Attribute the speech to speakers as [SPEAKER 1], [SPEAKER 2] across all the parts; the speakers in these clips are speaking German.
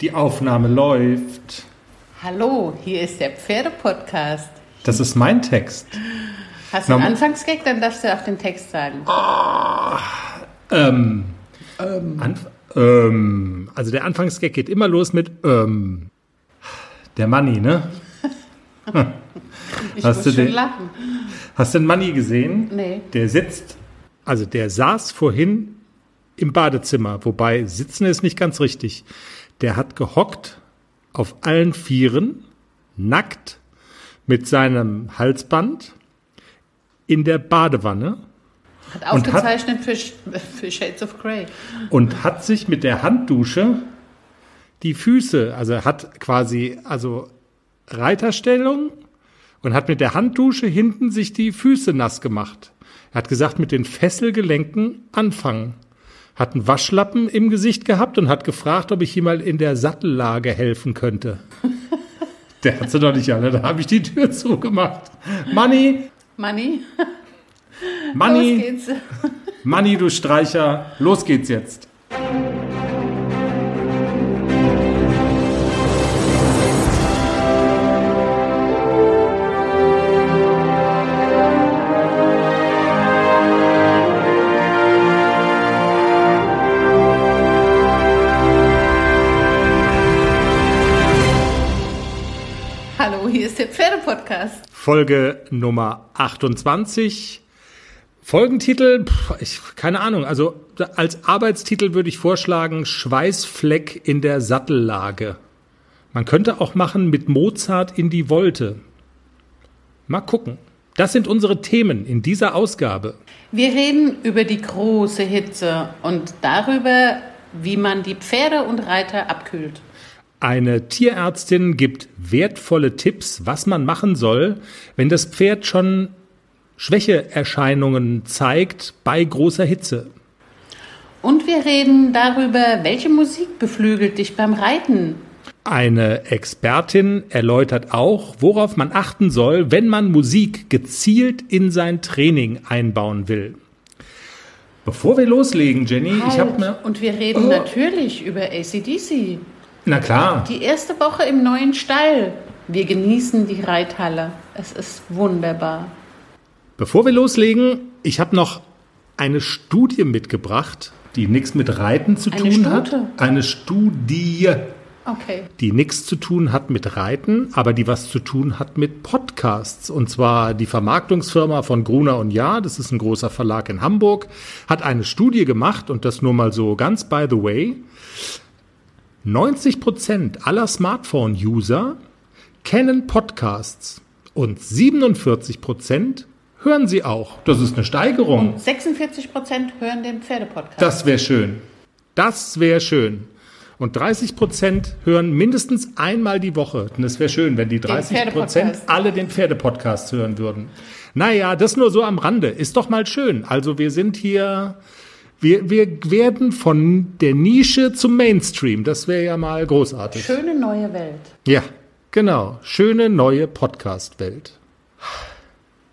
[SPEAKER 1] Die Aufnahme läuft.
[SPEAKER 2] Hallo, hier ist der Pferdepodcast.
[SPEAKER 1] Das ist mein Text.
[SPEAKER 2] Hast du einen Anfangsgag, dann darfst du auch den Text sagen.
[SPEAKER 1] Oh, ähm, ähm. Anf ähm, also der Anfangsgag geht immer los mit ähm. Der Money, ne?
[SPEAKER 2] ich hast muss schon den, lachen.
[SPEAKER 1] Hast du den Money gesehen?
[SPEAKER 2] Nee.
[SPEAKER 1] Der sitzt, also der saß vorhin im Badezimmer, wobei sitzen ist nicht ganz richtig. Der hat gehockt auf allen Vieren, nackt, mit seinem Halsband in der Badewanne.
[SPEAKER 2] Hat ausgezeichnet hat, für, für Shades of Grey.
[SPEAKER 1] Und hat sich mit der Handdusche die Füße, also hat quasi, also Reiterstellung und hat mit der Handdusche hinten sich die Füße nass gemacht. Er hat gesagt, mit den Fesselgelenken anfangen hat einen Waschlappen im Gesicht gehabt und hat gefragt, ob ich ihm mal in der Sattellage helfen könnte. der hat sie doch nicht alle, da habe ich die Tür zugemacht. Money.
[SPEAKER 2] Money.
[SPEAKER 1] Money. Los geht's. Money, du Streicher. Los geht's jetzt. Folge Nummer 28. Folgentitel, ich, keine Ahnung, also als Arbeitstitel würde ich vorschlagen, Schweißfleck in der Sattellage. Man könnte auch machen mit Mozart in die Wolte. Mal gucken. Das sind unsere Themen in dieser Ausgabe.
[SPEAKER 2] Wir reden über die große Hitze und darüber, wie man die Pferde und Reiter abkühlt.
[SPEAKER 1] Eine Tierärztin gibt wertvolle Tipps, was man machen soll, wenn das Pferd schon Schwächeerscheinungen zeigt bei großer Hitze.
[SPEAKER 2] Und wir reden darüber, welche Musik beflügelt dich beim Reiten.
[SPEAKER 1] Eine Expertin erläutert auch, worauf man achten soll, wenn man Musik gezielt in sein Training einbauen will. Bevor wir loslegen, Jenny,
[SPEAKER 2] halt.
[SPEAKER 1] ich habe mir.
[SPEAKER 2] Und wir reden oh. natürlich über ACDC.
[SPEAKER 1] Na klar.
[SPEAKER 2] Die erste Woche im neuen Stall. Wir genießen die Reithalle. Es ist wunderbar.
[SPEAKER 1] Bevor wir loslegen, ich habe noch eine Studie mitgebracht, die nichts mit Reiten zu eine tun Stute. hat. Eine Studie.
[SPEAKER 2] Okay.
[SPEAKER 1] Die nichts zu tun hat mit Reiten, aber die was zu tun hat mit Podcasts. Und zwar die Vermarktungsfirma von Gruner und Jahr, das ist ein großer Verlag in Hamburg, hat eine Studie gemacht und das nur mal so ganz by the way. 90 Prozent aller Smartphone-User kennen Podcasts und 47 Prozent hören sie auch. Das ist eine Steigerung.
[SPEAKER 2] Und 46 Prozent hören den Pferdepodcast.
[SPEAKER 1] Das wäre schön. Das wäre schön. Und 30 Prozent hören mindestens einmal die Woche. Und es wäre schön, wenn die 30 Prozent alle den Pferdepodcast hören würden. Naja, das nur so am Rande. Ist doch mal schön. Also wir sind hier wir, wir werden von der Nische zum Mainstream. Das wäre ja mal großartig.
[SPEAKER 2] Schöne neue Welt.
[SPEAKER 1] Ja, genau. Schöne neue Podcast-Welt.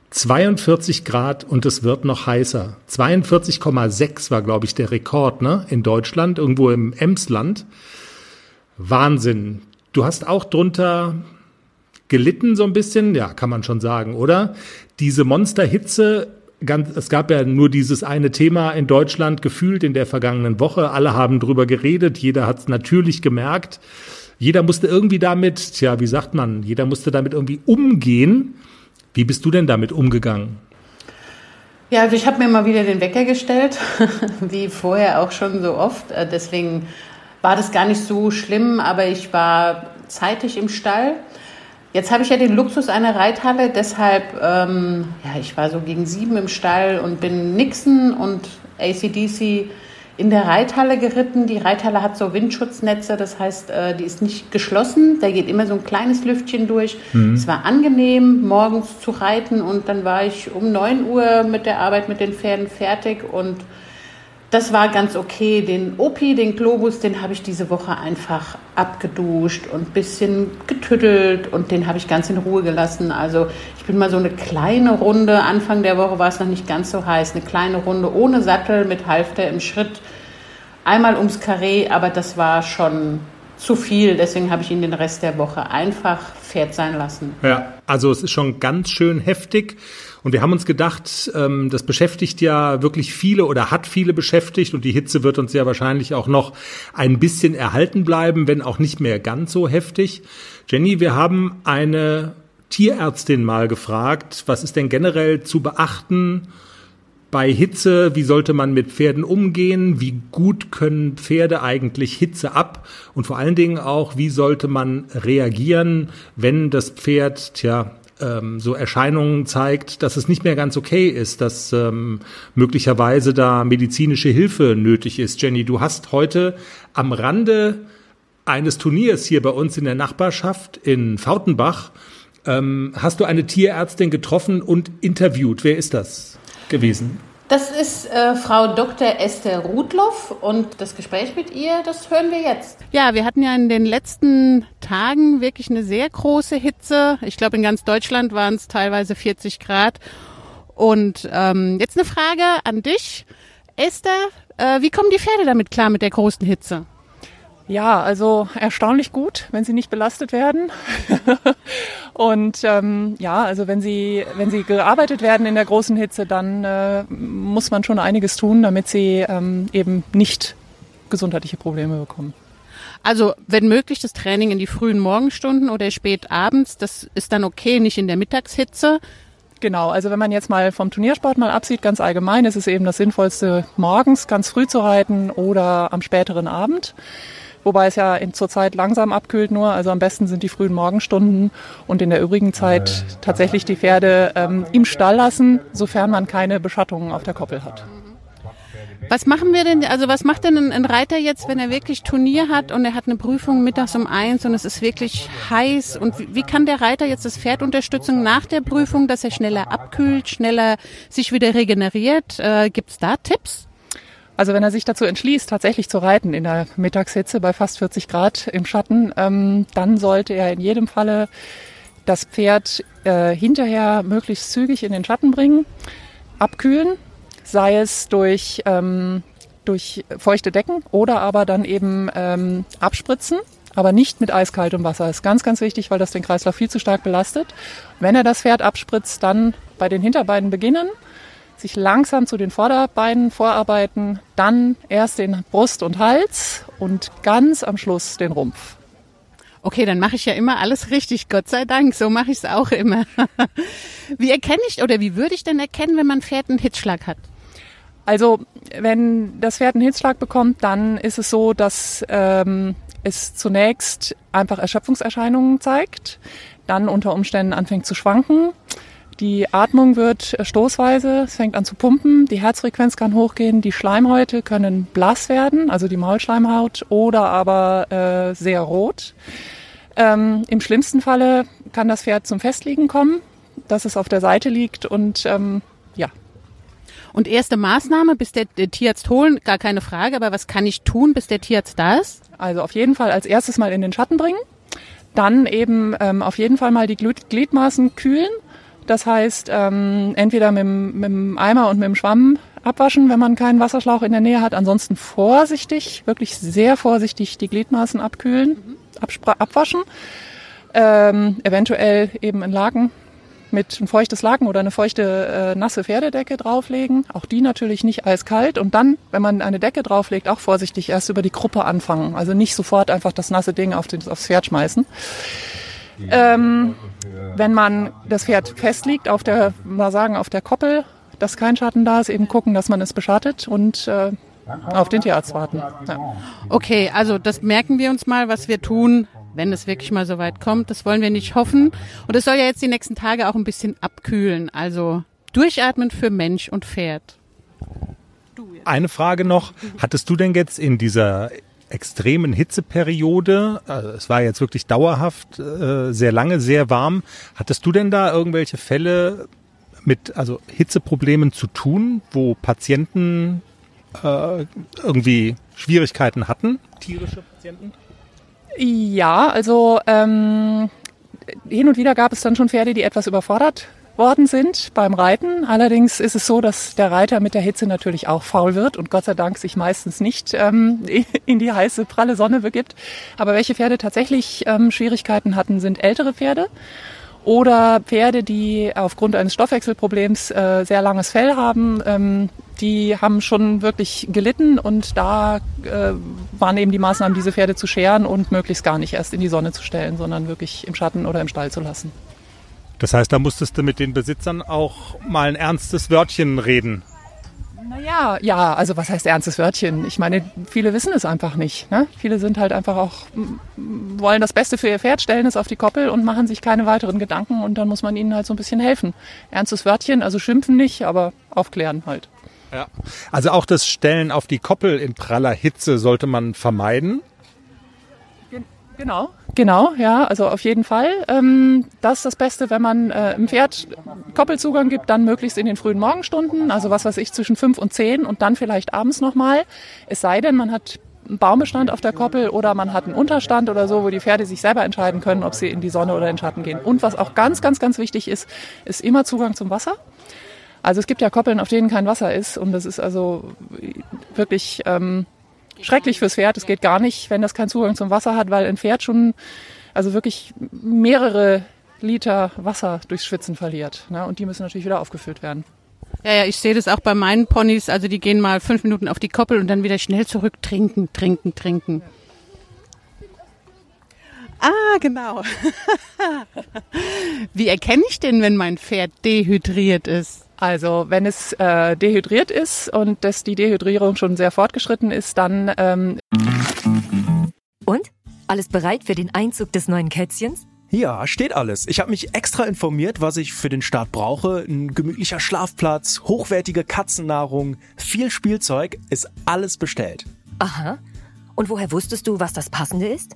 [SPEAKER 1] 42 Grad und es wird noch heißer. 42,6 war, glaube ich, der Rekord ne? in Deutschland, irgendwo im Emsland. Wahnsinn. Du hast auch drunter gelitten so ein bisschen, ja, kann man schon sagen, oder? Diese Monsterhitze ganz, es gab ja nur dieses eine Thema in Deutschland gefühlt in der vergangenen Woche. Alle haben drüber geredet, jeder hat es natürlich gemerkt. Jeder musste irgendwie damit, tja, wie sagt man, jeder musste damit irgendwie umgehen. Wie bist du denn damit umgegangen?
[SPEAKER 2] Ja, also ich habe mir mal wieder den Wecker gestellt, wie vorher auch schon so oft. Äh, deswegen war das gar nicht so schlimm, aber ich war zeitig im Stall Jetzt habe ich ja den Luxus einer Reithalle, deshalb, ähm, ja, ich war so gegen sieben im Stall und bin Nixon und ACDC in der Reithalle geritten. Die Reithalle hat so Windschutznetze, das heißt, äh, die ist nicht geschlossen. Da geht immer so ein kleines Lüftchen durch. Mhm. Es war angenehm, morgens zu reiten und dann war ich um 9 Uhr mit der Arbeit mit den Pferden fertig und das war ganz okay. Den Opi, den Globus, den habe ich diese Woche einfach abgeduscht und ein bisschen getüttelt und den habe ich ganz in Ruhe gelassen. Also ich bin mal so eine kleine Runde, Anfang der Woche war es noch nicht ganz so heiß, eine kleine Runde ohne Sattel mit Halfter im Schritt, einmal ums Karree, aber das war schon
[SPEAKER 3] zu viel. Deswegen habe ich ihn den Rest der Woche einfach Pferd sein lassen.
[SPEAKER 1] Ja, also es ist schon ganz schön heftig. Und wir haben uns gedacht, ähm, das beschäftigt ja wirklich viele oder hat viele beschäftigt und die Hitze wird uns ja wahrscheinlich auch noch ein bisschen erhalten bleiben, wenn auch nicht mehr ganz so heftig. Jenny, wir haben eine Tierärztin mal gefragt, was ist denn generell zu beachten bei Hitze? Wie sollte man mit Pferden umgehen? Wie gut können Pferde eigentlich Hitze ab? Und vor allen Dingen auch, wie sollte man reagieren, wenn das Pferd, tja, ähm, so Erscheinungen zeigt, dass es nicht mehr ganz okay ist, dass ähm, möglicherweise da medizinische Hilfe nötig ist. Jenny, du hast heute am Rande eines Turniers hier bei uns in der Nachbarschaft in Fautenbach, ähm, hast du eine Tierärztin getroffen und interviewt. Wer ist das gewesen?
[SPEAKER 3] Das ist äh, Frau Dr. Esther Rudloff und das Gespräch mit ihr, das hören wir jetzt.
[SPEAKER 2] Ja, wir hatten ja in den letzten Tagen wirklich eine sehr große Hitze. Ich glaube, in ganz Deutschland waren es teilweise 40 Grad. Und ähm, jetzt eine Frage an dich, Esther. Äh, wie kommen die Pferde damit klar mit der großen Hitze?
[SPEAKER 4] Ja, also erstaunlich gut, wenn sie nicht belastet werden. und ähm, ja, also wenn sie, wenn sie gearbeitet werden in der großen Hitze, dann äh, muss man schon einiges tun, damit sie ähm, eben nicht gesundheitliche Probleme bekommen.
[SPEAKER 2] Also wenn möglich das Training in die frühen Morgenstunden oder spät abends, das ist dann okay, nicht in der Mittagshitze.
[SPEAKER 4] Genau, also wenn man jetzt mal vom Turniersport mal absieht, ganz allgemein ist es eben das Sinnvollste, morgens ganz früh zu reiten oder am späteren Abend wobei es ja zurzeit langsam abkühlt nur. Also am besten sind die frühen Morgenstunden und in der übrigen Zeit tatsächlich die Pferde ähm, im Stall lassen, sofern man keine Beschattungen auf der Koppel hat.
[SPEAKER 2] Was machen wir denn, also was macht denn ein Reiter jetzt, wenn er wirklich Turnier hat und er hat eine Prüfung mittags um eins und es ist wirklich heiß und wie, wie kann der Reiter jetzt das Pferd unterstützen nach der Prüfung, dass er schneller abkühlt, schneller sich wieder regeneriert? Äh, Gibt es da Tipps?
[SPEAKER 4] Also wenn er sich dazu entschließt, tatsächlich zu reiten in der Mittagshitze bei fast 40 Grad im Schatten, ähm, dann sollte er in jedem Falle das Pferd äh, hinterher möglichst zügig in den Schatten bringen, abkühlen, sei es durch, ähm, durch feuchte Decken oder aber dann eben ähm, abspritzen aber nicht mit eiskaltem Wasser. Ist ganz, ganz wichtig, weil das den Kreislauf viel zu stark belastet. Wenn er das Pferd abspritzt, dann bei den Hinterbeinen beginnen, sich langsam zu den Vorderbeinen vorarbeiten, dann erst den Brust und Hals und ganz am Schluss den Rumpf.
[SPEAKER 2] Okay, dann mache ich ja immer alles richtig, Gott sei Dank. So mache ich es auch immer. wie erkenne ich oder wie würde ich denn erkennen, wenn man Pferd einen Hitzschlag hat?
[SPEAKER 4] Also, wenn das Pferd einen Hitzschlag bekommt, dann ist es so, dass ähm, es zunächst einfach Erschöpfungserscheinungen zeigt, dann unter Umständen anfängt zu schwanken, die Atmung wird stoßweise, es fängt an zu pumpen, die Herzfrequenz kann hochgehen, die Schleimhäute können blass werden, also die Maulschleimhaut, oder aber äh, sehr rot. Ähm, Im schlimmsten Falle kann das Pferd zum Festliegen kommen, dass es auf der Seite liegt und ähm, ja.
[SPEAKER 2] Und erste Maßnahme, bis der, der Tierarzt holen, gar keine Frage, aber was kann ich tun, bis der Tierarzt da ist?
[SPEAKER 4] Also auf jeden Fall als erstes mal in den Schatten bringen, dann eben ähm, auf jeden Fall mal die Gliedmaßen kühlen das heißt, ähm, entweder mit, mit dem Eimer und mit dem Schwamm abwaschen, wenn man keinen Wasserschlauch in der Nähe hat. Ansonsten vorsichtig, wirklich sehr vorsichtig die Gliedmaßen abkühlen, mhm. abwaschen. Ähm, eventuell eben ein Laken mit ein feuchtes Laken oder eine feuchte äh, nasse Pferdedecke drauflegen. Auch die natürlich nicht eiskalt. Und dann, wenn man eine Decke drauflegt, auch vorsichtig erst über die Gruppe anfangen. Also nicht sofort einfach das nasse Ding auf den, aufs Pferd schmeißen. Ähm, wenn man das Pferd festliegt auf der, mal sagen, auf der Koppel, dass kein Schatten da ist, eben gucken, dass man es beschattet und äh, auf den Tierarzt warten. Ja.
[SPEAKER 2] Okay, also das merken wir uns mal, was wir tun, wenn es wirklich mal so weit kommt. Das wollen wir nicht hoffen. Und es soll ja jetzt die nächsten Tage auch ein bisschen abkühlen. Also durchatmen für Mensch und Pferd.
[SPEAKER 1] Eine Frage noch. Hattest du denn jetzt in dieser extremen Hitzeperiode, also es war jetzt wirklich dauerhaft, äh, sehr lange, sehr warm. Hattest du denn da irgendwelche Fälle mit also Hitzeproblemen zu tun, wo Patienten äh, irgendwie Schwierigkeiten hatten, tierische Patienten?
[SPEAKER 4] Ja, also ähm, hin und wieder gab es dann schon Pferde, die etwas überfordert worden sind beim Reiten. Allerdings ist es so, dass der Reiter mit der Hitze natürlich auch faul wird und Gott sei Dank sich meistens nicht ähm, in die heiße, pralle Sonne begibt. Aber welche Pferde tatsächlich ähm, Schwierigkeiten hatten, sind ältere Pferde oder Pferde, die aufgrund eines Stoffwechselproblems äh, sehr langes Fell haben. Ähm, die haben schon wirklich gelitten und da äh, waren eben die Maßnahmen, diese Pferde zu scheren und möglichst gar nicht erst in die Sonne zu stellen, sondern wirklich im Schatten oder im Stall zu lassen.
[SPEAKER 1] Das heißt, da musstest du mit den Besitzern auch mal ein ernstes Wörtchen reden.
[SPEAKER 4] Naja, ja, also was heißt ernstes Wörtchen? Ich meine, viele wissen es einfach nicht. Ne? Viele sind halt einfach auch, wollen das Beste für ihr Pferd, stellen es auf die Koppel und machen sich keine weiteren Gedanken und dann muss man ihnen halt so ein bisschen helfen. Ernstes Wörtchen, also schimpfen nicht, aber aufklären halt.
[SPEAKER 1] Ja. Also auch das Stellen auf die Koppel in praller Hitze sollte man vermeiden.
[SPEAKER 4] Genau, genau, ja, also auf jeden Fall. Ähm, das ist das Beste, wenn man äh, im Pferd Koppelzugang gibt, dann möglichst in den frühen Morgenstunden, also was weiß ich, zwischen fünf und zehn und dann vielleicht abends nochmal. Es sei denn, man hat einen Baumbestand auf der Koppel oder man hat einen Unterstand oder so, wo die Pferde sich selber entscheiden können, ob sie in die Sonne oder in den Schatten gehen. Und was auch ganz, ganz, ganz wichtig ist, ist immer Zugang zum Wasser. Also es gibt ja Koppeln, auf denen kein Wasser ist und das ist also wirklich ähm, schrecklich fürs Pferd. Es geht gar nicht, wenn das keinen Zugang zum Wasser hat, weil ein Pferd schon also wirklich mehrere Liter Wasser durchs Schwitzen verliert. Ne? Und die müssen natürlich wieder aufgefüllt werden.
[SPEAKER 5] Ja, ja, ich sehe das auch bei meinen Ponys. Also die gehen mal fünf Minuten auf die Koppel und dann wieder schnell zurück trinken, trinken, trinken. Ah, genau. Wie erkenne ich denn, wenn mein Pferd dehydriert ist?
[SPEAKER 4] Also wenn es äh, dehydriert ist und dass die Dehydrierung schon sehr fortgeschritten ist, dann... Ähm
[SPEAKER 6] und? Alles bereit für den Einzug des neuen Kätzchens?
[SPEAKER 7] Ja, steht alles. Ich habe mich extra informiert, was ich für den Start brauche. Ein gemütlicher Schlafplatz, hochwertige Katzennahrung, viel Spielzeug, ist alles bestellt.
[SPEAKER 6] Aha. Und woher wusstest du, was das Passende ist?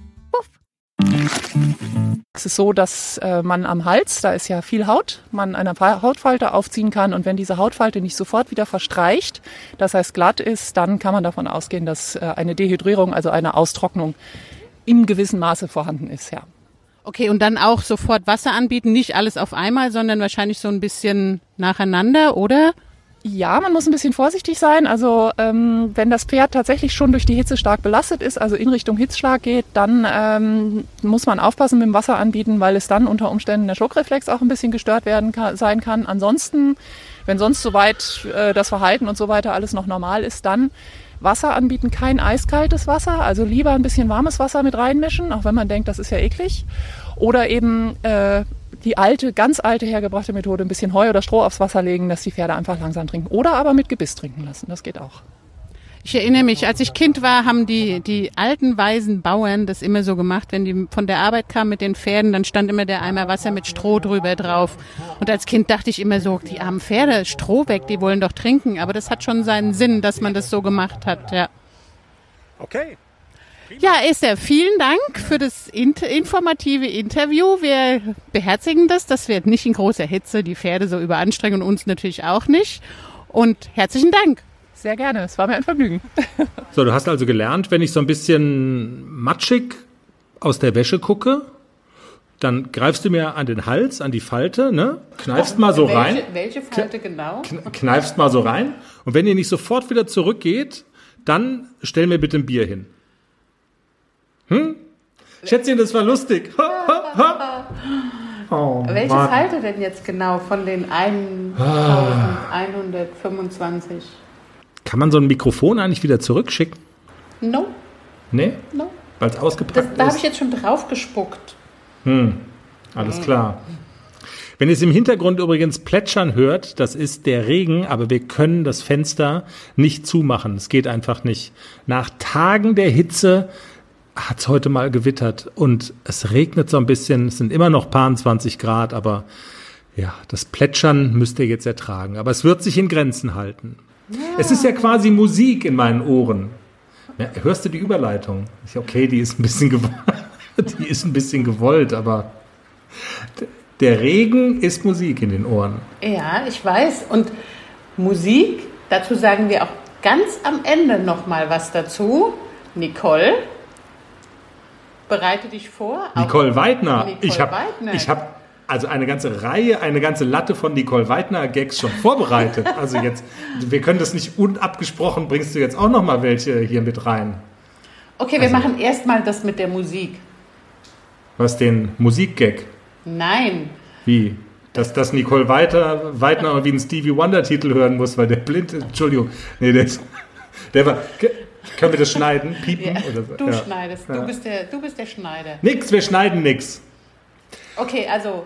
[SPEAKER 4] Es ist so, dass äh, man am Hals, da ist ja viel Haut, man eine Hautfalte aufziehen kann und wenn diese Hautfalte nicht sofort wieder verstreicht, das heißt glatt ist, dann kann man davon ausgehen, dass äh, eine Dehydrierung, also eine Austrocknung im gewissen Maße vorhanden ist, ja.
[SPEAKER 5] Okay, und dann auch sofort Wasser anbieten, nicht alles auf einmal, sondern wahrscheinlich so ein bisschen nacheinander, oder?
[SPEAKER 4] Ja, man muss ein bisschen vorsichtig sein. Also ähm, wenn das Pferd tatsächlich schon durch die Hitze stark belastet ist, also in Richtung Hitzschlag geht, dann ähm, muss man aufpassen mit dem Wasser anbieten, weil es dann unter Umständen der Schluckreflex auch ein bisschen gestört werden kann, sein kann. Ansonsten, wenn sonst soweit äh, das Verhalten und so weiter alles noch normal ist, dann Wasser anbieten, kein eiskaltes Wasser, also lieber ein bisschen warmes Wasser mit reinmischen, auch wenn man denkt, das ist ja eklig. Oder eben äh, die alte, ganz alte hergebrachte Methode, ein bisschen Heu oder Stroh aufs Wasser legen, dass die Pferde einfach langsam trinken. Oder aber mit Gebiss trinken lassen. Das geht auch.
[SPEAKER 5] Ich erinnere mich, als ich Kind war, haben die, die alten weisen Bauern das immer so gemacht. Wenn die von der Arbeit kamen mit den Pferden, dann stand immer der Eimer Wasser mit Stroh drüber drauf. Und als Kind dachte ich immer so, die armen Pferde, Stroh weg, die wollen doch trinken. Aber das hat schon seinen Sinn, dass man das so gemacht hat, ja.
[SPEAKER 1] Okay.
[SPEAKER 5] Ja, Esther, vielen Dank für das informative Interview. Wir beherzigen das. Das wird nicht in großer Hitze die Pferde so überanstrengen und uns natürlich auch nicht. Und herzlichen Dank.
[SPEAKER 4] Sehr gerne. Es war mir ein Vergnügen.
[SPEAKER 1] So, du hast also gelernt, wenn ich so ein bisschen matschig aus der Wäsche gucke, dann greifst du mir an den Hals, an die Falte, ne? Kneifst mal so
[SPEAKER 2] welche,
[SPEAKER 1] rein.
[SPEAKER 2] Welche Falte genau?
[SPEAKER 1] Kneifst mal so rein. Und wenn ihr nicht sofort wieder zurückgeht, dann stell mir bitte ein Bier hin. Hm? Schätzchen, das war lustig. oh
[SPEAKER 2] Welche
[SPEAKER 1] Mann.
[SPEAKER 2] Falte denn jetzt genau von den 1125?
[SPEAKER 1] Kann man so ein Mikrofon eigentlich wieder zurückschicken?
[SPEAKER 2] No,
[SPEAKER 1] Nee?
[SPEAKER 2] no.
[SPEAKER 1] Weil es
[SPEAKER 2] Das,
[SPEAKER 1] ausgepackt
[SPEAKER 2] da habe
[SPEAKER 1] ist?
[SPEAKER 2] ich jetzt schon drauf gespuckt.
[SPEAKER 1] Alles klar. Wenn ihr es im Hintergrund übrigens plätschern hört, das ist der Regen, aber wir können das Fenster nicht zumachen. Es geht einfach nicht. Nach Tagen der Hitze hat es heute mal gewittert und es regnet so ein bisschen. Es sind immer noch paar 20 Grad, aber ja, das Plätschern müsst ihr jetzt ertragen. Aber es wird sich in Grenzen halten. Es ist ja quasi Musik in meinen Ohren. Ja, hörst du die Überleitung? Ja Okay, die ist ein bisschen gewollt, die ist ein bisschen gewollt, aber der Regen ist Musik in den Ohren.
[SPEAKER 2] Ja, ich weiß. Und Musik, dazu sagen wir auch ganz am Ende noch mal was dazu. Nicole, bereite dich vor.
[SPEAKER 1] Nicole Weidner.
[SPEAKER 2] Nicole
[SPEAKER 1] ich habe. Also eine ganze Reihe, eine ganze Latte von Nicole Weidner Gags schon vorbereitet. Also jetzt wir können das nicht unabgesprochen, bringst du jetzt auch noch mal welche hier mit rein.
[SPEAKER 2] Okay, wir machen erstmal das mit der Musik.
[SPEAKER 1] Was den Musikgag
[SPEAKER 2] Nein.
[SPEAKER 1] Wie? Dass, dass Nicole Weiter, Weidner wie einen Stevie Wonder Titel hören muss, weil der blind. Entschuldigung. Nee, der, ist, der war. Können wir das schneiden? Piepen?
[SPEAKER 2] Ja,
[SPEAKER 1] Oder so?
[SPEAKER 2] du
[SPEAKER 1] Ja.
[SPEAKER 2] schneidest.
[SPEAKER 1] Ja.
[SPEAKER 2] Du, bist der, du bist der Schneider.
[SPEAKER 1] Nix, wir schneiden nix.
[SPEAKER 2] Okay, also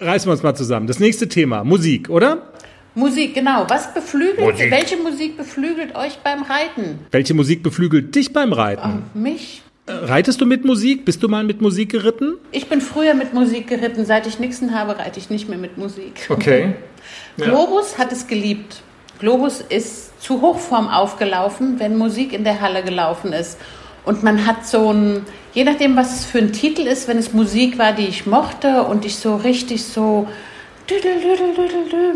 [SPEAKER 1] Reißen wir uns mal zusammen. Das nächste Thema, Musik, oder?
[SPEAKER 2] Musik, genau. Was beflügelt,
[SPEAKER 1] Musik.
[SPEAKER 2] welche Musik beflügelt euch beim Reiten?
[SPEAKER 1] Welche Musik beflügelt dich beim Reiten?
[SPEAKER 2] Mich?
[SPEAKER 1] Äh, Reitest du mit Musik? Bist du mal mit Musik geritten?
[SPEAKER 2] Ich bin früher mit Musik geritten. Seit ich Nixon habe, reite ich nicht mehr mit Musik.
[SPEAKER 1] Okay. Ja.
[SPEAKER 2] Globus hat es geliebt. Globus ist zu Hochform aufgelaufen, wenn Musik in der Halle gelaufen ist. Und man hat so ein, je nachdem, was es für ein Titel ist, wenn es Musik war, die ich mochte und ich so richtig so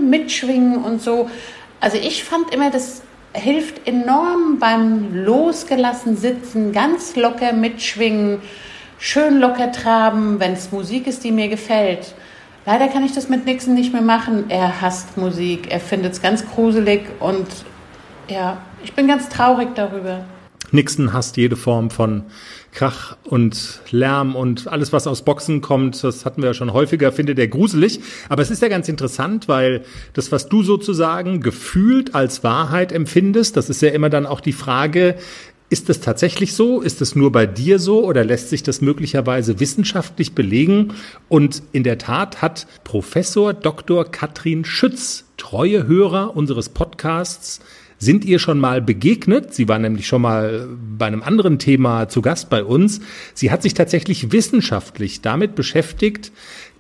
[SPEAKER 2] mitschwingen und so. Also ich fand immer, das hilft enorm beim losgelassen sitzen, ganz locker mitschwingen, schön locker traben, wenn es Musik ist, die mir gefällt. Leider kann ich das mit Nixon nicht mehr machen. Er hasst Musik, er findet es ganz gruselig und ja, ich bin ganz traurig darüber.
[SPEAKER 1] Nixon hasst jede Form von Krach und Lärm und alles, was aus Boxen kommt, das hatten wir ja schon häufiger, findet er gruselig. Aber es ist ja ganz interessant, weil das, was du sozusagen gefühlt als Wahrheit empfindest, das ist ja immer dann auch die Frage, ist das tatsächlich so? Ist es nur bei dir so oder lässt sich das möglicherweise wissenschaftlich belegen? Und in der Tat hat Professor Dr. Katrin Schütz, treue Hörer unseres Podcasts, sind ihr schon mal begegnet? Sie war nämlich schon mal bei einem anderen Thema zu Gast bei uns. Sie hat sich tatsächlich wissenschaftlich damit beschäftigt,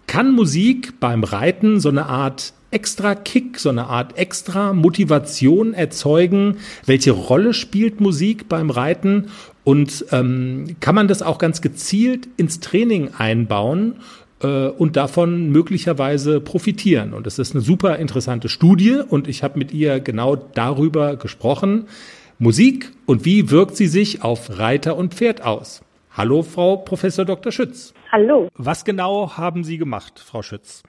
[SPEAKER 1] kann Musik beim Reiten so eine Art extra Kick, so eine Art extra Motivation erzeugen? Welche Rolle spielt Musik beim Reiten? Und ähm, kann man das auch ganz gezielt ins Training einbauen? Äh, und davon möglicherweise profitieren. Und das ist eine super interessante Studie und ich habe mit ihr genau darüber gesprochen. Musik und wie wirkt sie sich auf Reiter und Pferd aus? Hallo, Frau Professor Dr. Schütz.
[SPEAKER 8] Hallo.
[SPEAKER 1] Was genau haben Sie gemacht, Frau Schütz?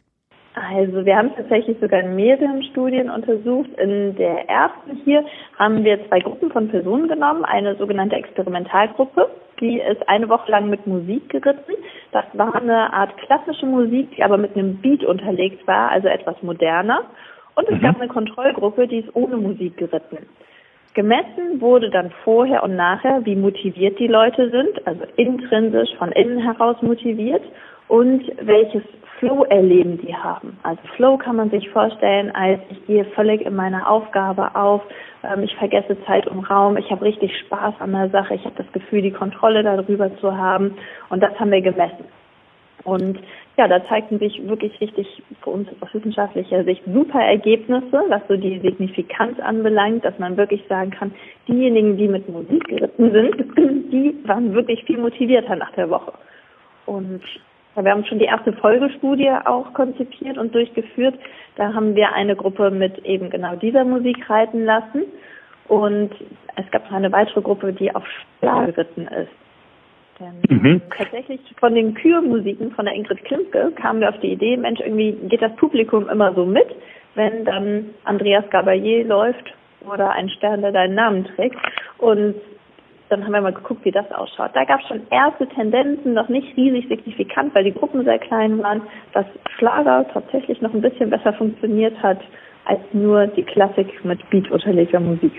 [SPEAKER 8] Also wir haben tatsächlich sogar in mehreren Studien untersucht. In der ersten hier haben wir zwei Gruppen von Personen genommen, eine sogenannte Experimentalgruppe, die ist eine Woche lang mit Musik geritten. Das war eine Art klassische Musik, die aber mit einem Beat unterlegt war, also etwas moderner. Und es gab eine Kontrollgruppe, die ist ohne Musik geritten. Gemessen wurde dann vorher und nachher, wie motiviert die Leute sind, also intrinsisch von innen heraus motiviert und welches Flow-Erleben die haben. Also Flow kann man sich vorstellen, als ich gehe völlig in meiner Aufgabe auf, ähm, ich vergesse Zeit und Raum, ich habe richtig Spaß an der Sache, ich habe das Gefühl, die Kontrolle darüber zu haben und das haben wir gemessen. Und ja, da zeigten sich wirklich richtig für uns aus wissenschaftlicher Sicht super Ergebnisse, was so die Signifikanz anbelangt, dass man wirklich sagen kann, diejenigen, die mit Musik geritten sind, die waren wirklich viel motivierter nach der Woche. Und wir haben schon die erste Folgestudie auch konzipiert und durchgeführt. Da haben wir eine Gruppe mit eben genau dieser Musik reiten lassen. Und es gab noch eine weitere Gruppe, die auf Schlag geritten ist. Denn tatsächlich von den Kürmusiken von der Ingrid Klimke kamen wir auf die Idee, Mensch, irgendwie geht das Publikum immer so mit, wenn dann Andreas Gabalier läuft oder ein Stern, der deinen Namen trägt. Und dann haben wir mal geguckt, wie das ausschaut. Da gab es schon erste Tendenzen, noch nicht riesig signifikant, weil die Gruppen sehr klein waren, dass Schlager tatsächlich noch ein bisschen besser funktioniert hat als nur die Klassik mit Beat unterlegter Musik.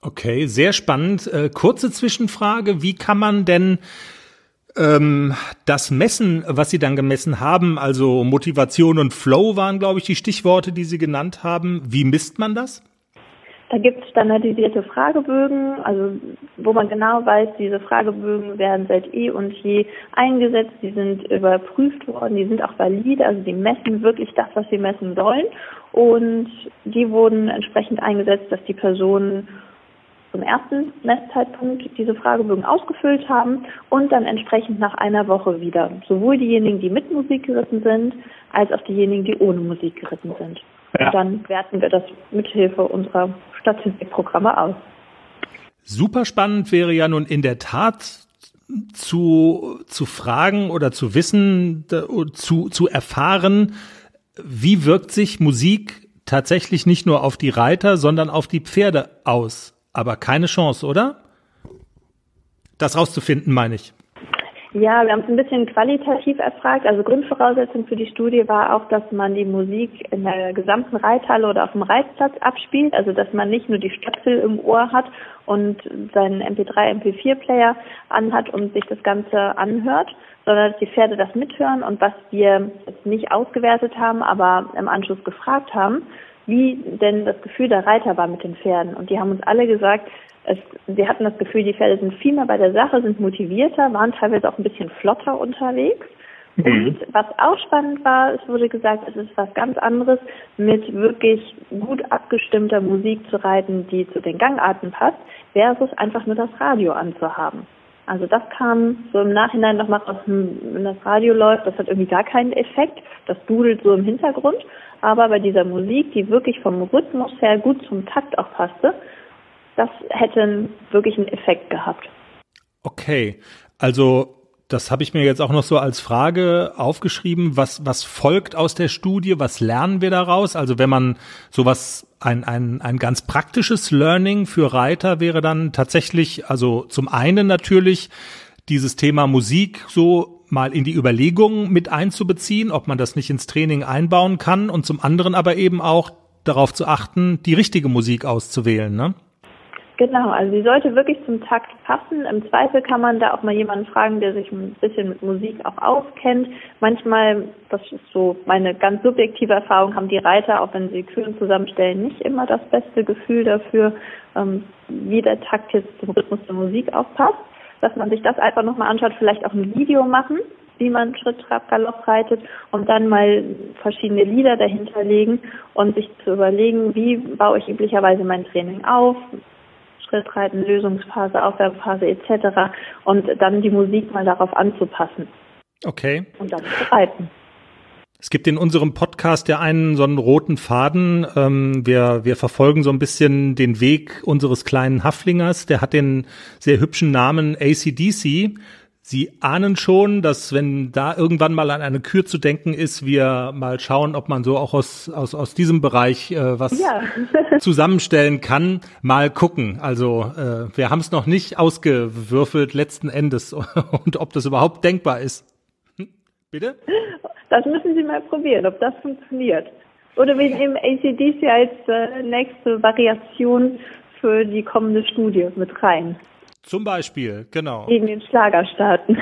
[SPEAKER 1] Okay, sehr spannend. Äh, kurze Zwischenfrage, wie kann man denn ähm, das Messen, was Sie dann gemessen haben, also Motivation und Flow waren, glaube ich, die Stichworte, die Sie genannt haben. Wie misst man das?
[SPEAKER 8] Da gibt es standardisierte Fragebögen, also wo man genau weiß, diese Fragebögen werden seit eh und je eingesetzt, die sind überprüft worden, die sind auch valide, also die messen wirklich das, was sie messen sollen. Und die wurden entsprechend eingesetzt, dass die Personen zum ersten Messzeitpunkt diese Fragebögen ausgefüllt haben und dann entsprechend nach einer Woche wieder. Sowohl diejenigen, die mit Musik geritten sind, als auch diejenigen, die ohne Musik geritten sind. Ja. Dann werten wir das mithilfe unserer Statistikprogramme aus.
[SPEAKER 1] Super spannend wäre ja nun in der Tat zu, zu fragen oder zu wissen, zu, zu erfahren, wie wirkt sich Musik tatsächlich nicht nur auf die Reiter, sondern auf die Pferde aus? aber keine Chance, oder? Das rauszufinden, meine ich.
[SPEAKER 8] Ja, wir haben es ein bisschen qualitativ erfragt. Also Grundvoraussetzung für die Studie war auch, dass man die Musik in der gesamten Reithalle oder auf dem Reitplatz abspielt. Also dass man nicht nur die Stöpsel im Ohr hat und seinen MP3, MP4-Player anhat und sich das Ganze anhört, sondern dass die Pferde das mithören. Und was wir jetzt nicht ausgewertet haben, aber im Anschluss gefragt haben, wie denn das Gefühl der Reiter war mit den Pferden. Und die haben uns alle gesagt, es, sie hatten das Gefühl, die Pferde sind viel mehr bei der Sache, sind motivierter, waren teilweise auch ein bisschen flotter unterwegs. Mhm. Und was auch spannend war, es wurde gesagt, es ist was ganz anderes, mit wirklich gut abgestimmter Musik zu reiten, die zu den Gangarten passt, versus einfach nur das Radio anzuhaben. Also das kam so im Nachhinein nochmal raus, wenn das Radio läuft, das hat irgendwie gar keinen Effekt, das dudelt so im Hintergrund. Aber bei dieser Musik, die wirklich vom Rhythmus her gut zum Takt auch passte, das hätte wirklich einen Effekt gehabt.
[SPEAKER 1] Okay, also das habe ich mir jetzt auch noch so als Frage aufgeschrieben. Was, was folgt aus der Studie? Was lernen wir daraus? Also wenn man sowas, ein, ein, ein ganz praktisches Learning für Reiter wäre dann tatsächlich, also zum einen natürlich dieses Thema Musik so mal in die Überlegungen mit einzubeziehen, ob man das nicht ins Training einbauen kann und zum anderen aber eben auch darauf zu achten, die richtige Musik auszuwählen, ne?
[SPEAKER 8] Genau, also sie sollte wirklich zum Takt passen. Im Zweifel kann man da auch mal jemanden fragen, der sich ein bisschen mit Musik auch auskennt. Manchmal, das ist so meine ganz subjektive Erfahrung, haben die Reiter, auch wenn sie Kühen zusammenstellen, nicht immer das beste Gefühl dafür, ähm, wie der Takt jetzt zum Rhythmus der Musik aufpasst. Dass man sich das einfach nochmal anschaut, vielleicht auch ein Video machen, wie man Schritt, Trab, Galopp reitet und dann mal verschiedene Lieder dahinter legen und sich zu überlegen, wie baue ich üblicherweise mein Training auf, Schrittreiten, Lösungsphase, Aufwärmphase etc. und dann die Musik mal darauf anzupassen.
[SPEAKER 1] Okay.
[SPEAKER 8] Und dann zu reiten.
[SPEAKER 1] Es gibt in unserem Podcast ja einen so einen roten Faden. Ähm, wir, wir verfolgen so ein bisschen den Weg unseres kleinen Haflingers. Der hat den sehr hübschen Namen ACDC. Sie ahnen schon, dass wenn da irgendwann mal an eine Kür zu denken ist, wir mal schauen, ob man so auch aus, aus, aus diesem Bereich äh, was ja. zusammenstellen kann. Mal gucken. Also äh, wir haben es noch nicht ausgewürfelt letzten Endes und ob das überhaupt denkbar ist. Hm? Bitte?
[SPEAKER 8] Das müssen Sie mal probieren, ob das funktioniert. Oder wir nehmen ACDC als äh, nächste Variation für die kommende Studie mit rein.
[SPEAKER 1] Zum Beispiel, genau.
[SPEAKER 8] Gegen den Schlagerstaaten.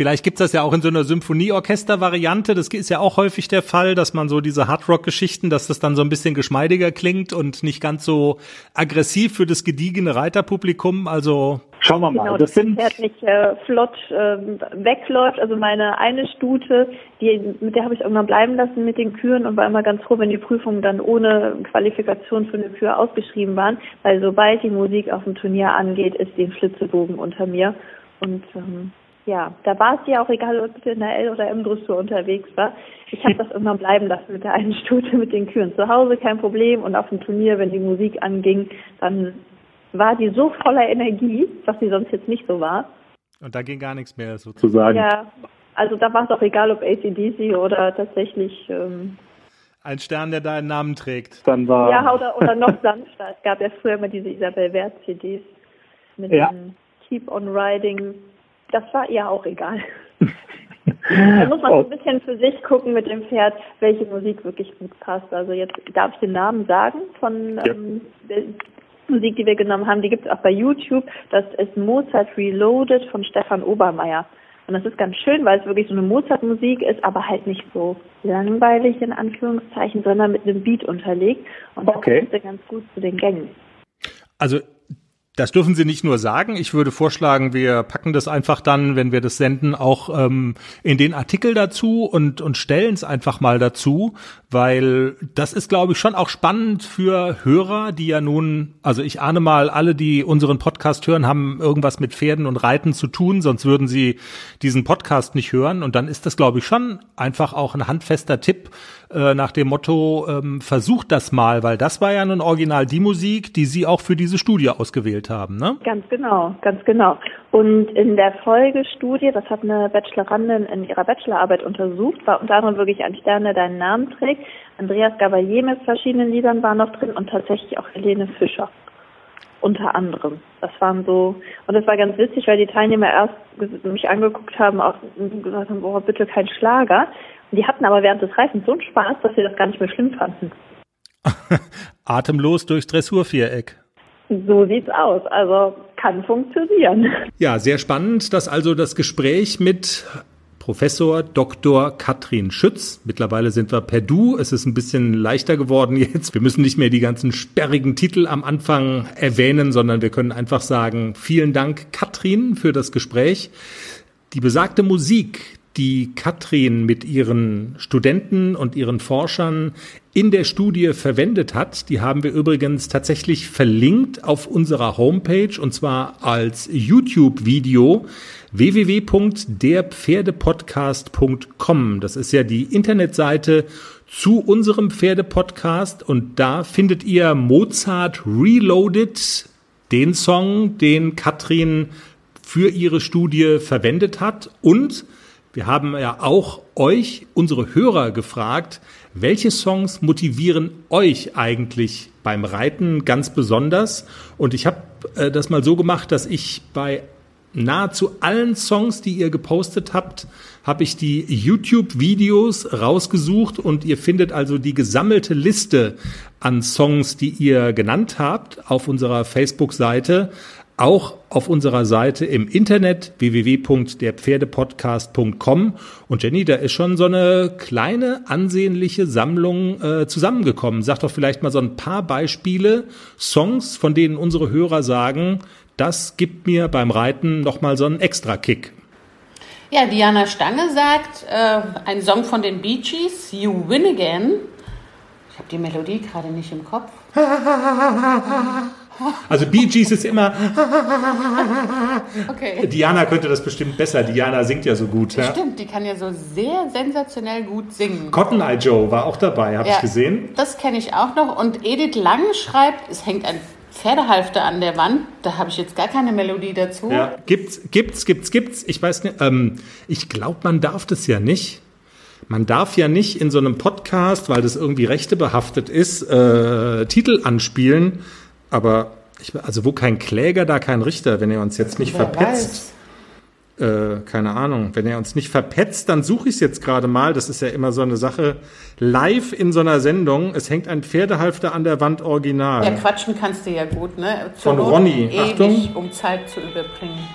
[SPEAKER 1] Vielleicht gibt's das ja auch in so einer Symphonieorchester-Variante. Das ist ja auch häufig der Fall, dass man so diese Hardrock-Geschichten, dass das dann so ein bisschen geschmeidiger klingt und nicht ganz so aggressiv für das gediegene Reiterpublikum. Also
[SPEAKER 8] Schauen wir mal. Genau, das, das sind Pferd nicht äh, flott äh, wegläuft. Also meine eine Stute, die, mit der habe ich irgendwann bleiben lassen mit den Kühen und war immer ganz froh, wenn die Prüfungen dann ohne Qualifikation für eine Kühe ausgeschrieben waren, weil sobald die Musik auf dem Turnier angeht, ist die Flitzebogen unter mir. Und ähm, ja, da war es ja auch egal, ob ich in der L- oder M-Dressur unterwegs war. Ich habe das irgendwann bleiben lassen mit der einen Stute mit den Kühen. Zu Hause kein Problem und auf dem Turnier, wenn die Musik anging, dann war die so voller Energie, was sie sonst jetzt nicht so war.
[SPEAKER 1] Und da ging gar nichts mehr sozusagen.
[SPEAKER 8] Ja, also da war es auch egal, ob ACDC oder tatsächlich ähm,
[SPEAKER 1] ein Stern, der deinen Namen trägt.
[SPEAKER 8] Dann war ja, oder, oder noch sanfter. Es gab ja früher immer diese Isabel Wert CDs mit ja. den Keep on Riding, das war ihr auch egal. da muss man so ein bisschen für sich gucken mit dem Pferd, welche Musik wirklich gut passt. Also jetzt darf ich den Namen sagen von ja. ähm, der Musik, die wir genommen haben. Die gibt es auch bei YouTube. Das ist Mozart Reloaded von Stefan Obermeier. Und das ist ganz schön, weil es wirklich so eine Mozart-Musik ist, aber halt nicht so langweilig in Anführungszeichen, sondern mit einem Beat unterlegt. Und das okay. passt ganz gut zu den Gängen.
[SPEAKER 1] Also das dürfen Sie nicht nur sagen. Ich würde vorschlagen, wir packen das einfach dann, wenn wir das senden, auch ähm, in den Artikel dazu und, und stellen es einfach mal dazu, weil das ist, glaube ich, schon auch spannend für Hörer, die ja nun, also ich ahne mal, alle, die unseren Podcast hören, haben irgendwas mit Pferden und Reiten zu tun, sonst würden sie diesen Podcast nicht hören. Und dann ist das, glaube ich, schon einfach auch ein handfester Tipp, äh, nach dem Motto, ähm, versucht das mal, weil das war ja nun original die Musik, die Sie auch für diese Studie ausgewählt haben, ne?
[SPEAKER 8] Ganz genau, ganz genau. Und in der Folgestudie, das hat eine Bachelorandin in ihrer Bachelorarbeit untersucht, war unter anderem wirklich ein Stern, der deinen Namen trägt. Andreas Gabalier mit verschiedenen Liedern war noch drin und tatsächlich auch Helene Fischer unter anderem. Das waren so, und das war ganz witzig, weil die Teilnehmer erst mich angeguckt haben und gesagt haben, boah, bitte kein Schlager. Die hatten aber während des Reifens so einen Spaß, dass sie das gar nicht mehr schlimm fanden.
[SPEAKER 1] Atemlos durchs Dressurviereck.
[SPEAKER 8] So sieht's aus. Also kann funktionieren.
[SPEAKER 1] Ja, sehr spannend, dass also das Gespräch mit Professor Dr. Katrin Schütz. Mittlerweile sind wir per Du. Es ist ein bisschen leichter geworden jetzt. Wir müssen nicht mehr die ganzen sperrigen Titel am Anfang erwähnen, sondern wir können einfach sagen, vielen Dank, Katrin, für das Gespräch. Die besagte Musik, die Katrin mit ihren Studenten und ihren Forschern in der Studie verwendet hat. Die haben wir übrigens tatsächlich verlinkt auf unserer Homepage und zwar als YouTube-Video www.derpferdepodcast.com. Das ist ja die Internetseite zu unserem Pferdepodcast und da findet ihr Mozart Reloaded, den Song, den Katrin für ihre Studie verwendet hat und wir haben ja auch euch, unsere Hörer, gefragt, welche Songs motivieren euch eigentlich beim Reiten ganz besonders? Und ich habe äh, das mal so gemacht, dass ich bei nahezu allen Songs, die ihr gepostet habt, habe ich die YouTube-Videos rausgesucht und ihr findet also die gesammelte Liste an Songs, die ihr genannt habt, auf unserer Facebook-Seite auch auf unserer Seite im Internet www.derpferdepodcast.com. Und Jenny, da ist schon so eine kleine ansehnliche Sammlung äh, zusammengekommen. Sag doch vielleicht mal so ein paar Beispiele, Songs, von denen unsere Hörer sagen, das gibt mir beim Reiten nochmal so einen extra Kick.
[SPEAKER 2] Ja, Diana Stange sagt, äh, ein Song von den Bee Gees, You Win Again. Ich habe die Melodie gerade nicht im Kopf.
[SPEAKER 1] Also Bee Gees ist immer. okay. Diana könnte das bestimmt besser. Diana singt ja so gut. Ja?
[SPEAKER 2] Stimmt, die kann ja so sehr sensationell gut singen.
[SPEAKER 1] Cotton Eye Joe war auch dabei, habe ja, ich gesehen.
[SPEAKER 2] Das kenne ich auch noch. Und Edith Lang schreibt, es hängt ein Pferdehalfter an der Wand. Da habe ich jetzt gar keine Melodie dazu.
[SPEAKER 1] Ja, gibt's, gibt's, gibt's, gibt's. Ich weiß nicht. Ähm, ich glaube, man darf das ja nicht. Man darf ja nicht in so einem Podcast, weil das irgendwie rechtebehaftet ist, äh, Titel anspielen, aber ich, also wo kein Kläger, da kein Richter, wenn er uns jetzt nicht Wer verpetzt. Äh, keine Ahnung. Wenn er uns nicht verpetzt, dann suche ich es jetzt gerade mal. Das ist ja immer so eine Sache. Live in so einer Sendung. Es hängt ein Pferdehalfter an der Wand original.
[SPEAKER 2] Ja, quatschen kannst du ja gut, ne?
[SPEAKER 1] Zur Von Ronny.
[SPEAKER 2] Ewig, Achtung. um Zeit zu überbringen.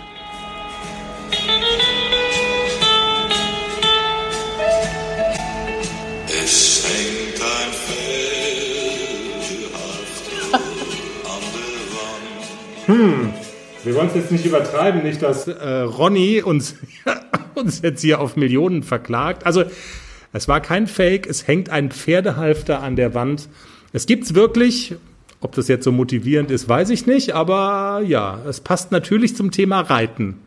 [SPEAKER 1] Hm, wir wollen es jetzt nicht übertreiben, nicht, dass äh, Ronny uns, uns jetzt hier auf Millionen verklagt. Also es war kein Fake, es hängt ein Pferdehalfter an der Wand. Es gibt's wirklich. Ob das jetzt so motivierend ist, weiß ich nicht, aber ja, es passt natürlich zum Thema Reiten.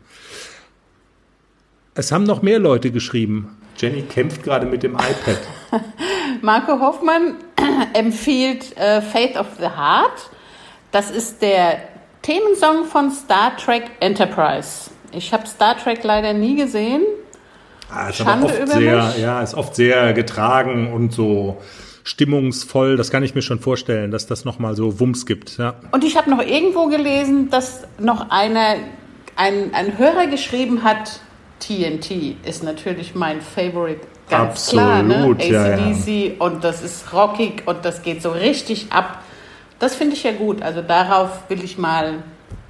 [SPEAKER 1] Es haben noch mehr Leute geschrieben. Jenny kämpft gerade mit dem iPad.
[SPEAKER 2] Marco Hoffmann empfiehlt äh, Faith of the Heart. Das ist der Themensong von Star Trek Enterprise. Ich habe Star Trek leider nie gesehen.
[SPEAKER 1] Ah, ist Schande oft über sehr, mich. Ja, ist oft sehr getragen und so stimmungsvoll. Das kann ich mir schon vorstellen, dass das nochmal so Wumms gibt. Ja.
[SPEAKER 2] Und ich habe noch irgendwo gelesen, dass noch einer ein, ein Hörer geschrieben hat, TNT ist natürlich mein Favorite, ganz klar. Ne?
[SPEAKER 1] Absolut, ja, ja.
[SPEAKER 2] ACDC und das ist rockig und das geht so richtig ab. Das finde ich ja gut. Also darauf will ich mal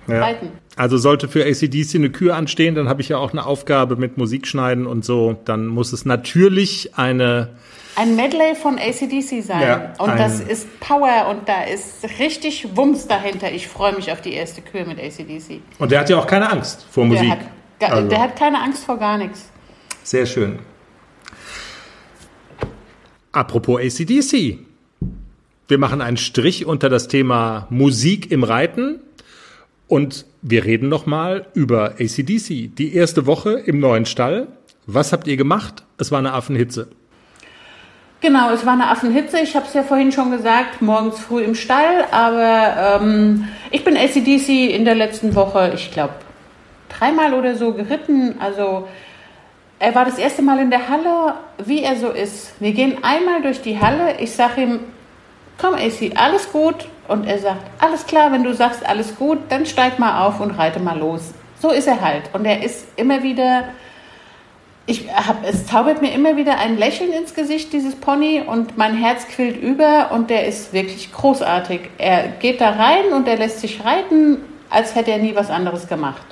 [SPEAKER 1] Ja.
[SPEAKER 2] reiten.
[SPEAKER 1] Also sollte für ACDC eine Kür anstehen, dann habe ich ja auch eine Aufgabe mit Musik schneiden und so. Dann muss es natürlich eine,
[SPEAKER 2] Ein Medley von ACDC sein.
[SPEAKER 1] Ja,
[SPEAKER 2] und das ist Power und da ist richtig Wumms dahinter. Ich freue mich auf die erste Kür mit ACDC.
[SPEAKER 1] und der hat ja auch keine Angst vor
[SPEAKER 2] Der
[SPEAKER 1] Musik.
[SPEAKER 2] hat, ga-
[SPEAKER 1] Also,
[SPEAKER 2] der hat keine Angst vor gar nichts.
[SPEAKER 1] sehr schön. Apropos ACDC. Wir machen einen Strich unter das Thema Musik im Reiten und wir reden nochmal über ACDC. Die erste Woche im neuen Stall. Was habt ihr gemacht? Es war eine Affenhitze.
[SPEAKER 2] Genau, es war eine Affenhitze. Ich habe es ja vorhin schon gesagt, morgens früh im Stall. Aber ähm, ich bin ACDC in der letzten Woche, ich glaube, dreimal oder so geritten. Also er war das erste Mal in der Halle, wie er so ist. Wir gehen einmal durch die Halle. Ich sage ihm, komm AC, alles gut. Und er sagt, alles klar, wenn du sagst, alles gut, dann steig mal auf und reite mal los. So ist er halt. Und er ist immer wieder ich hab, es zaubert mir immer wieder ein Lächeln ins Gesicht, dieses Pony, und mein Herz quillt über und der ist wirklich großartig. Er geht da rein und er lässt sich reiten, als hätte er nie was anderes gemacht.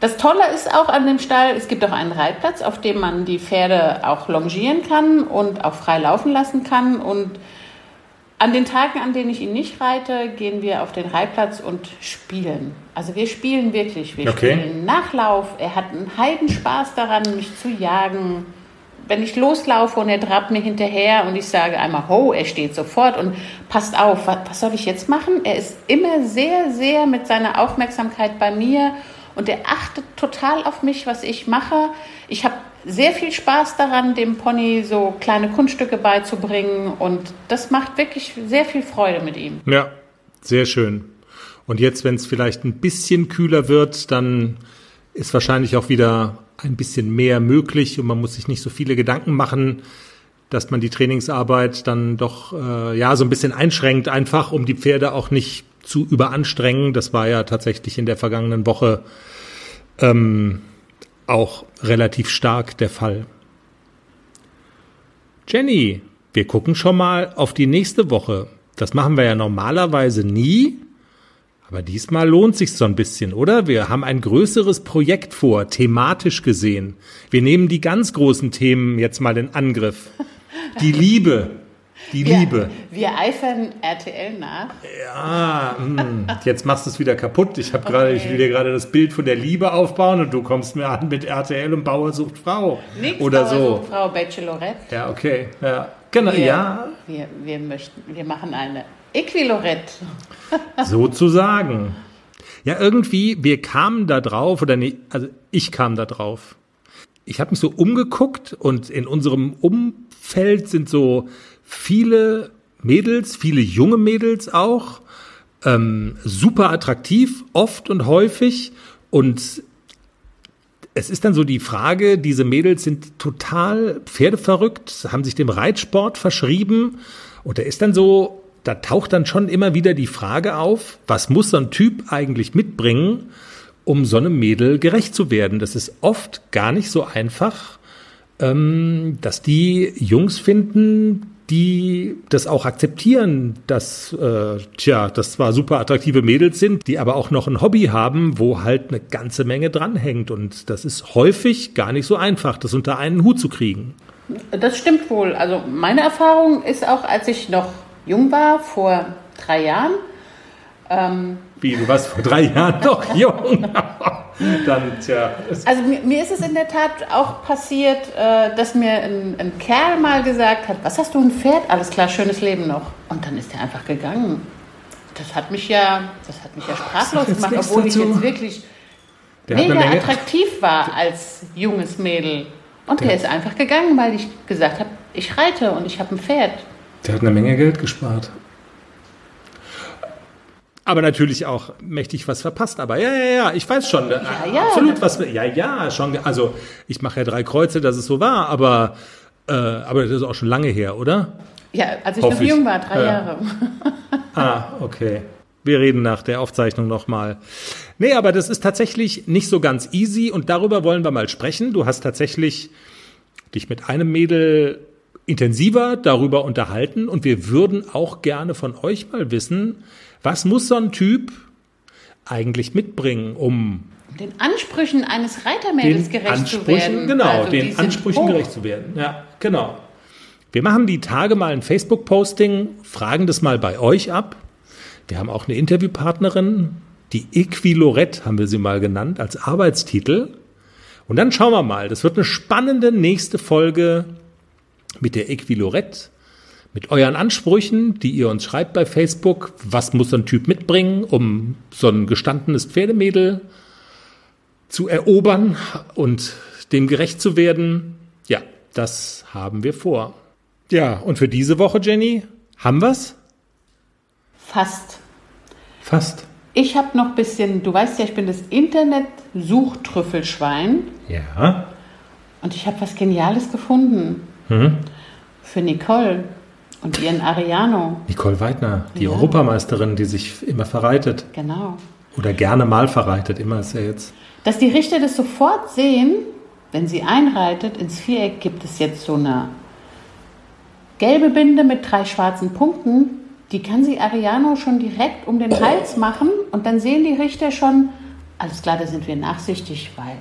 [SPEAKER 2] Das Tolle ist auch an dem Stall, es gibt auch einen Reitplatz, auf dem man die Pferde auch longieren kann und auch frei laufen lassen kann. Und an den Tagen, an denen ich ihn nicht reite, gehen wir auf den Reitplatz und spielen. Also wir spielen wirklich. Wir
[SPEAKER 1] Okay.
[SPEAKER 2] spielen Nachlauf. Er hat einen Heidenspaß daran, mich zu jagen. Wenn ich loslaufe und er trabt mir hinterher und ich sage einmal ho, er steht sofort und passt auf, was, was soll ich jetzt machen? Er ist immer sehr, sehr mit seiner Aufmerksamkeit bei mir und er achtet total auf mich, was ich mache. Ich habe sehr viel Spaß daran, dem Pony so kleine Kunststücke beizubringen und das macht wirklich sehr viel Freude mit ihm.
[SPEAKER 1] Ja, sehr schön. Und jetzt, wenn es vielleicht ein bisschen kühler wird, dann ist wahrscheinlich auch wieder ein bisschen mehr möglich und man muss sich nicht so viele Gedanken machen, dass man die Trainingsarbeit dann doch äh, ja so ein bisschen einschränkt, einfach um die Pferde auch nicht zu überanstrengen. Das war ja tatsächlich in der vergangenen Woche ähm, auch relativ stark der Fall. Jenny, wir gucken schon mal auf die nächste Woche. Das machen wir ja normalerweise nie. Aber diesmal lohnt sich so ein bisschen, oder? Wir haben ein größeres Projekt vor, thematisch gesehen. Wir nehmen die ganz großen Themen jetzt mal in Angriff. Die Liebe. Die Liebe.
[SPEAKER 2] Wir, wir eifern RTL nach.
[SPEAKER 1] Ah, mh, jetzt machst du es wieder kaputt. Ich habe gerade, ich will dir gerade das Bild von der Liebe aufbauen und du kommst mir an mit RTL und Bauer sucht Frau.
[SPEAKER 2] Nichts
[SPEAKER 1] oder
[SPEAKER 2] Bauer
[SPEAKER 1] so.
[SPEAKER 2] sucht Frau Bachelorette.
[SPEAKER 1] Ja, okay. Ja, genau.
[SPEAKER 2] Wir,
[SPEAKER 1] Ja,
[SPEAKER 2] wir, wir möchten, wir machen eine Equilorette.
[SPEAKER 1] sozusagen. Ja, irgendwie, wir kamen da drauf, oder nee, also ich kam da drauf. Ich habe mich so umgeguckt und in unserem Umfeld sind so viele Mädels, viele junge Mädels auch, ähm, super attraktiv, oft und häufig. Und es ist dann so die Frage, diese Mädels sind total pferdeverrückt, haben sich dem Reitsport verschrieben. Und da ist dann so, da taucht dann schon immer wieder die Frage auf, was muss so ein Typ eigentlich mitbringen, um so einem Mädel gerecht zu werden? Das ist oft gar nicht so einfach, ähm, dass die Jungs finden, die das auch akzeptieren, dass, äh, tja, das zwar super attraktive Mädels sind, die aber auch noch ein Hobby haben, wo halt eine ganze Menge dranhängt. Und das ist häufig gar nicht so einfach, das unter einen Hut zu kriegen.
[SPEAKER 2] Das stimmt wohl. Also meine Erfahrung ist auch, als ich noch jung war, vor drei Jahren, ähm,
[SPEAKER 1] Wie, du warst vor drei Jahren doch jung. Dann, tja,
[SPEAKER 2] Also mir, mir ist es in der Tat auch passiert, äh, dass mir ein, ein Kerl mal gesagt hat, was hast du ein Pferd? Alles klar, schönes Leben noch. Und dann ist er einfach gegangen. Das hat mich ja, das hat mich ja sprachlos gemacht, obwohl ich jetzt wirklich
[SPEAKER 1] der
[SPEAKER 2] mega attraktiv war als junges Mädel. Und der,
[SPEAKER 1] Der-
[SPEAKER 2] ist einfach gegangen, weil ich gesagt habe, ich reite und ich habe ein Pferd.
[SPEAKER 1] der hat eine Menge Geld gespart. Aber natürlich auch mächtig was verpasst. Aber ja, ja, ja, ich weiß schon. Ja,
[SPEAKER 2] ja.
[SPEAKER 1] Absolut was. Ja, ja, schon. Also ich mache ja drei Kreuze, dass es so war, aber, äh, aber das ist auch schon lange her, oder?
[SPEAKER 2] Ja, als ich
[SPEAKER 1] Hoffe
[SPEAKER 2] noch
[SPEAKER 1] ich.
[SPEAKER 2] jung war, drei
[SPEAKER 1] Ja.
[SPEAKER 2] Jahre.
[SPEAKER 1] Ah, okay. Wir reden nach der Aufzeichnung nochmal. Nee, aber das ist tatsächlich nicht so ganz easy und darüber wollen wir mal sprechen. Du hast tatsächlich dich mit einem Mädel intensiver darüber unterhalten und wir würden auch gerne von euch mal wissen, was muss so ein Typ eigentlich mitbringen, um
[SPEAKER 2] den Ansprüchen eines Reitermädels gerecht
[SPEAKER 1] Ansprüchen,
[SPEAKER 2] zu werden.
[SPEAKER 1] Genau,
[SPEAKER 2] Also
[SPEAKER 1] den Ansprüchen
[SPEAKER 2] hoch.
[SPEAKER 1] gerecht zu werden. Ja, genau. Wir machen die Tage mal ein Facebook-Posting, fragen das mal bei euch ab. Wir haben auch eine Interviewpartnerin, die Equilorette haben wir sie mal genannt, als Arbeitstitel. Und dann schauen wir mal, das wird eine spannende nächste Folge mit der Equilorette, mit euren Ansprüchen, die ihr uns schreibt bei Facebook. Was muss so ein Typ mitbringen, um so ein gestandenes Pferdemädel zu erobern und dem gerecht zu werden? Ja, das haben wir vor. Ja, und für diese Woche, Jenny, haben wir's?
[SPEAKER 2] Fast.
[SPEAKER 1] Fast.
[SPEAKER 2] Ich habe noch ein bisschen, du weißt ja, ich bin das Internet-Suchtrüffelschwein
[SPEAKER 1] Ja.
[SPEAKER 2] und ich habe was Geniales gefunden.
[SPEAKER 1] Mhm.
[SPEAKER 2] Für Nicole und ihren Ariano.
[SPEAKER 1] Nicole Weidner, die
[SPEAKER 2] Ja.
[SPEAKER 1] Europameisterin, die sich immer verreitet.
[SPEAKER 2] Genau.
[SPEAKER 1] Oder gerne mal verreitet, immer ist ja jetzt.
[SPEAKER 2] Dass die Richter das sofort sehen, wenn sie einreitet, ins Viereck gibt es jetzt so eine gelbe Binde mit drei schwarzen Punkten. Die kann sie Ariano schon direkt um den Hals machen und dann sehen die Richter schon, alles klar, da sind wir nachsichtig, weil.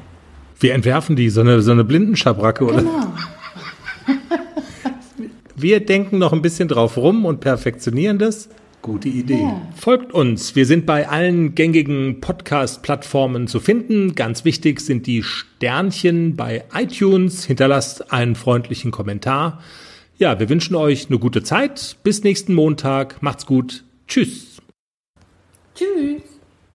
[SPEAKER 1] Wir entwerfen die, so eine, so eine Blindenschabracke, oder?
[SPEAKER 2] Genau.
[SPEAKER 1] Wir denken noch ein bisschen drauf rum und perfektionieren das. Gute Idee.
[SPEAKER 2] Ja.
[SPEAKER 1] Folgt uns. Wir sind bei allen gängigen Podcast-Plattformen zu finden. Ganz wichtig sind die Sternchen bei iTunes. Hinterlasst einen freundlichen Kommentar. Ja, wir wünschen euch eine gute Zeit. Bis nächsten Montag. Macht's gut. Tschüss.
[SPEAKER 2] Tschüss.